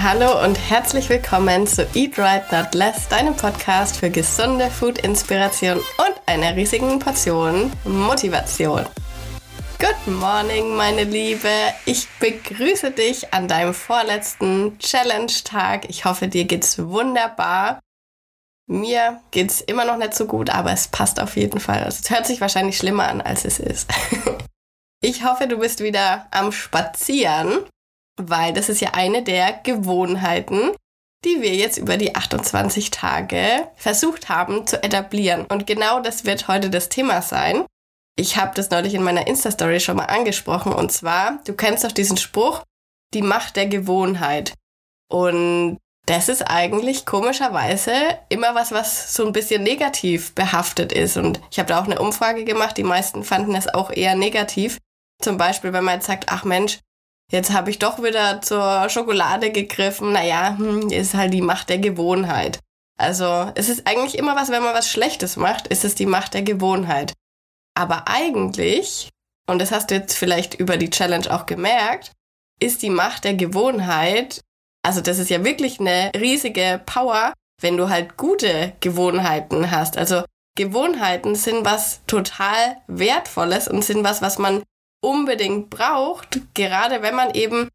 Hallo und herzlich willkommen zu Eat Right Not Less, deinem Podcast für gesunde Food-Inspiration und einer riesigen Portion Motivation. Good morning, meine Liebe. Ich begrüße dich an deinem vorletzten Challenge-Tag. Ich hoffe, dir geht's wunderbar. Mir geht's immer noch nicht so gut, aber es passt auf jeden Fall. Also, es hört sich wahrscheinlich schlimmer an, als es ist. ich hoffe, du bist wieder am Spazieren weil das ist ja eine der Gewohnheiten, die wir jetzt über die 28 Tage versucht haben zu etablieren. Und genau das wird heute das Thema sein. Ich habe das neulich in meiner Insta-Story schon mal angesprochen. Und zwar, du kennst doch diesen Spruch, die Macht der Gewohnheit. Und das ist eigentlich komischerweise immer was, was so ein bisschen negativ behaftet ist. Und ich habe da auch eine Umfrage gemacht. Die meisten fanden es auch eher negativ. Zum Beispiel, wenn man jetzt sagt, ach Mensch, Jetzt habe ich doch wieder zur Schokolade gegriffen. Naja, hm, ist halt die Macht der Gewohnheit. Also es ist eigentlich immer was, wenn man was Schlechtes macht, ist es die Macht der Gewohnheit. Aber eigentlich, und das hast du jetzt vielleicht über die Challenge auch gemerkt, ist die Macht der Gewohnheit, also das ist ja wirklich eine riesige Power, wenn du halt gute Gewohnheiten hast. Also Gewohnheiten sind was total Wertvolles und sind was, was man unbedingt braucht, gerade wenn man eben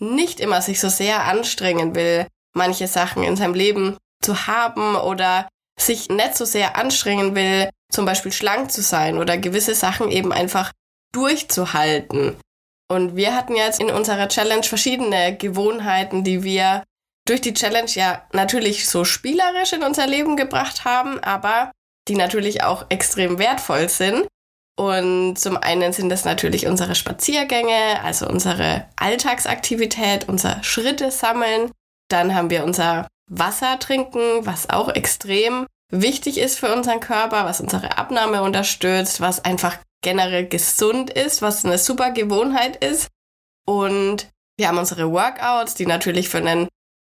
nicht immer sich so sehr anstrengen will, manche Sachen in seinem Leben zu haben oder sich nicht so sehr anstrengen will, zum Beispiel schlank zu sein oder gewisse Sachen eben einfach durchzuhalten. Und wir hatten jetzt in unserer Challenge verschiedene Gewohnheiten, die wir durch die Challenge ja natürlich so spielerisch in unser Leben gebracht haben, aber die natürlich auch extrem wertvoll sind. Und zum einen sind das natürlich unsere Spaziergänge, also unsere Alltagsaktivität, unser Schritte sammeln. Dann haben wir unser Wasser trinken, was auch extrem wichtig ist für unseren Körper, was unsere Abnahme unterstützt, was einfach generell gesund ist, was eine super Gewohnheit ist. Und wir haben unsere Workouts, die natürlich für einen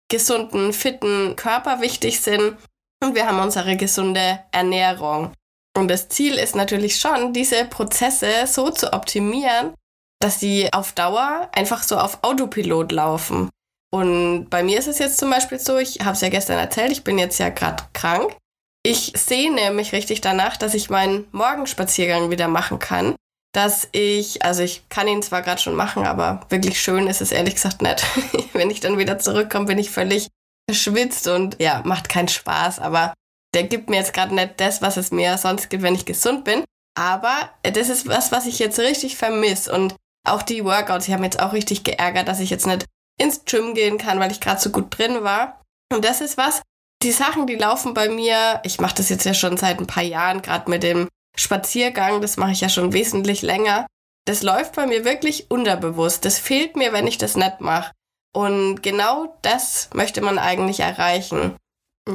gesunden, fitten Körper wichtig sind. Und wir haben unsere gesunde Ernährung. Und das Ziel ist natürlich schon, diese Prozesse so zu optimieren, dass sie auf Dauer einfach so auf Autopilot laufen. Und bei mir ist es jetzt zum Beispiel so, ich habe es ja gestern erzählt, ich bin jetzt ja gerade krank. Ich sehne mich richtig danach, dass ich meinen Morgenspaziergang wieder machen kann. Dass ich, also ich kann ihn zwar gerade schon machen, aber wirklich schön ist es ehrlich gesagt nicht. Wenn ich dann wieder zurückkomme, bin ich völlig verschwitzt und ja, macht keinen Spaß. Aber der gibt mir jetzt gerade nicht das, was es mir sonst gibt, wenn ich gesund bin. Aber das ist was, was ich jetzt richtig vermisse. Und auch die Workouts, die haben jetzt auch richtig geärgert, dass ich jetzt nicht ins Gym gehen kann, weil ich gerade so gut drin war. Und das ist was, die Sachen, die laufen bei mir, ich mache das jetzt ja schon seit ein paar Jahren, gerade mit dem Spaziergang, das mache ich ja schon wesentlich länger. Das läuft bei mir wirklich unterbewusst. Das fehlt mir, wenn ich das nicht mache. Und genau das möchte man eigentlich erreichen.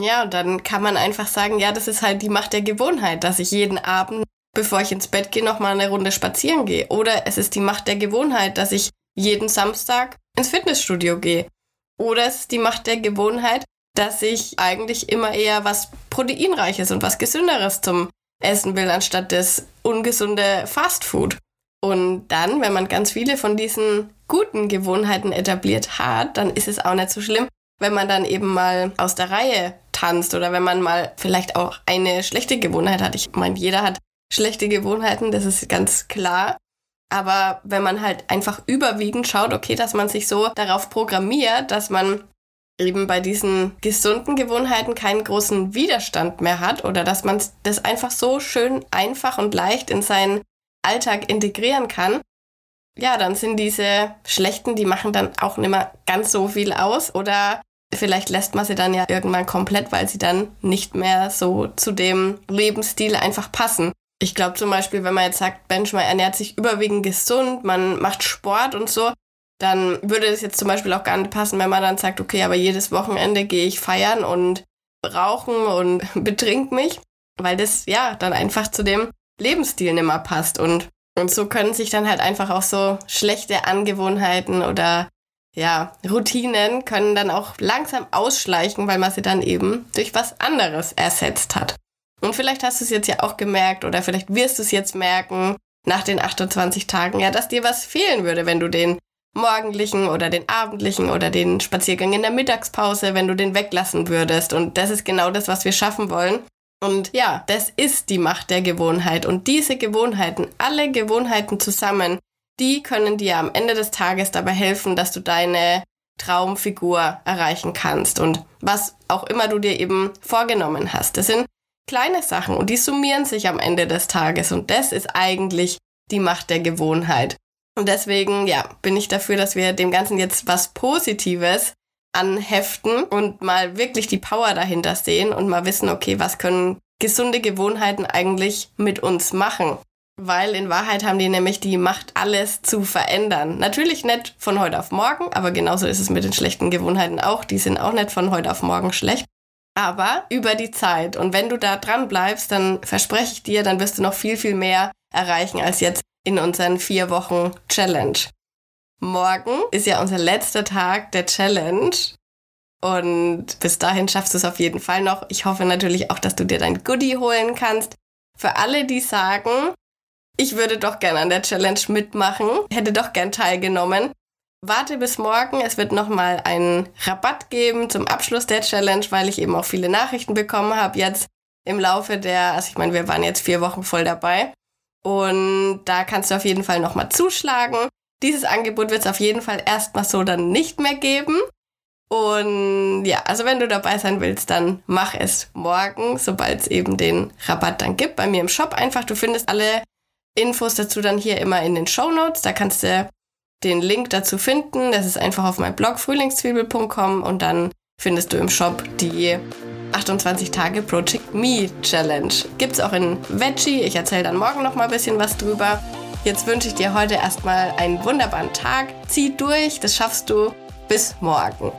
Ja, und dann kann man einfach sagen, ja, das ist halt die Macht der Gewohnheit, dass ich jeden Abend, bevor ich ins Bett gehe, nochmal eine Runde spazieren gehe. Oder es ist die Macht der Gewohnheit, dass ich jeden Samstag ins Fitnessstudio gehe. Oder es ist die Macht der Gewohnheit, dass ich eigentlich immer eher was Proteinreiches und was Gesünderes zum Essen will, anstatt das ungesunde Fastfood. Und dann, wenn man ganz viele von diesen guten Gewohnheiten etabliert hat, dann ist es auch nicht so schlimm, wenn man dann eben mal aus der Reihe tanzt oder wenn man mal vielleicht auch eine schlechte Gewohnheit hat. Ich meine, jeder hat schlechte Gewohnheiten, das ist ganz klar. Aber wenn man halt einfach überwiegend schaut, okay, dass man sich so darauf programmiert, dass man eben bei diesen gesunden Gewohnheiten keinen großen Widerstand mehr hat oder dass man das einfach so schön einfach und leicht in seinen Alltag integrieren kann, ja, dann sind diese schlechten, die machen dann auch nicht mehr ganz so viel aus oder vielleicht lässt man sie dann ja irgendwann komplett, weil sie dann nicht mehr so zu dem Lebensstil einfach passen. Ich glaube zum Beispiel, wenn man jetzt sagt, Mensch, man ernährt sich überwiegend gesund, man macht Sport und so, dann würde das jetzt zum Beispiel auch gar nicht passen, wenn man dann sagt, okay, aber jedes Wochenende gehe ich feiern und rauchen und betrink mich, weil das ja dann einfach zu dem Lebensstil nicht mehr passt. Und, und so können sich dann halt einfach auch so schlechte Angewohnheiten oder ja, Routinen können dann auch langsam ausschleichen, weil man sie dann eben durch was anderes ersetzt hat. Und vielleicht hast du es jetzt ja auch gemerkt oder vielleicht wirst du es jetzt merken nach den 28 Tagen, ja, dass dir was fehlen würde, wenn du den morgendlichen oder den abendlichen oder den Spaziergang in der Mittagspause, wenn du den weglassen würdest. Und das ist genau das, was wir schaffen wollen. Und ja, das ist die Macht der Gewohnheit. Und diese Gewohnheiten, alle Gewohnheiten zusammen, die können dir am Ende des Tages dabei helfen, dass du deine Traumfigur erreichen kannst und was auch immer du dir eben vorgenommen hast. Das sind kleine Sachen und die summieren sich am Ende des Tages und das ist eigentlich die Macht der Gewohnheit. Und deswegen, ja, bin ich dafür, dass wir dem Ganzen jetzt was Positives anheften und mal wirklich die Power dahinter sehen und mal wissen, okay, was können gesunde Gewohnheiten eigentlich mit uns machen? Weil in Wahrheit haben die nämlich die Macht, alles zu verändern. Natürlich nicht von heute auf morgen, aber genauso ist es mit den schlechten Gewohnheiten auch. Die sind auch nicht von heute auf morgen schlecht. Aber über die Zeit. Und wenn du da dran bleibst, dann verspreche ich dir, dann wirst du noch viel, viel mehr erreichen als jetzt in unseren vier Wochen Challenge. Morgen ist ja unser letzter Tag der Challenge. Und bis dahin schaffst du es auf jeden Fall noch. Ich hoffe natürlich auch, dass du dir dein Goodie holen kannst. Für alle, die sagen, ich würde doch gern an der Challenge mitmachen, hätte doch gern teilgenommen. Warte bis morgen, es wird nochmal einen Rabatt geben zum Abschluss der Challenge, weil ich eben auch viele Nachrichten bekommen habe jetzt im Laufe der, also ich meine, wir waren jetzt vier Wochen voll dabei. Und da kannst du auf jeden Fall nochmal zuschlagen. Dieses Angebot wird es auf jeden Fall erstmal so dann nicht mehr geben. Und ja, also wenn du dabei sein willst, dann mach es morgen, sobald es eben den Rabatt dann gibt. Bei mir im Shop einfach. Du findest alle Infos dazu dann hier immer in den Show Notes. Da kannst du den Link dazu finden. Das ist einfach auf meinem Blog frühlingszwiebel.com und dann findest du im Shop die 28 Tage Project Me Challenge. Gibt's auch in Veggie. Ich erzähle dann morgen noch mal ein bisschen was drüber. Jetzt wünsche ich dir heute erstmal einen wunderbaren Tag. Zieh durch, das schaffst du. Bis morgen.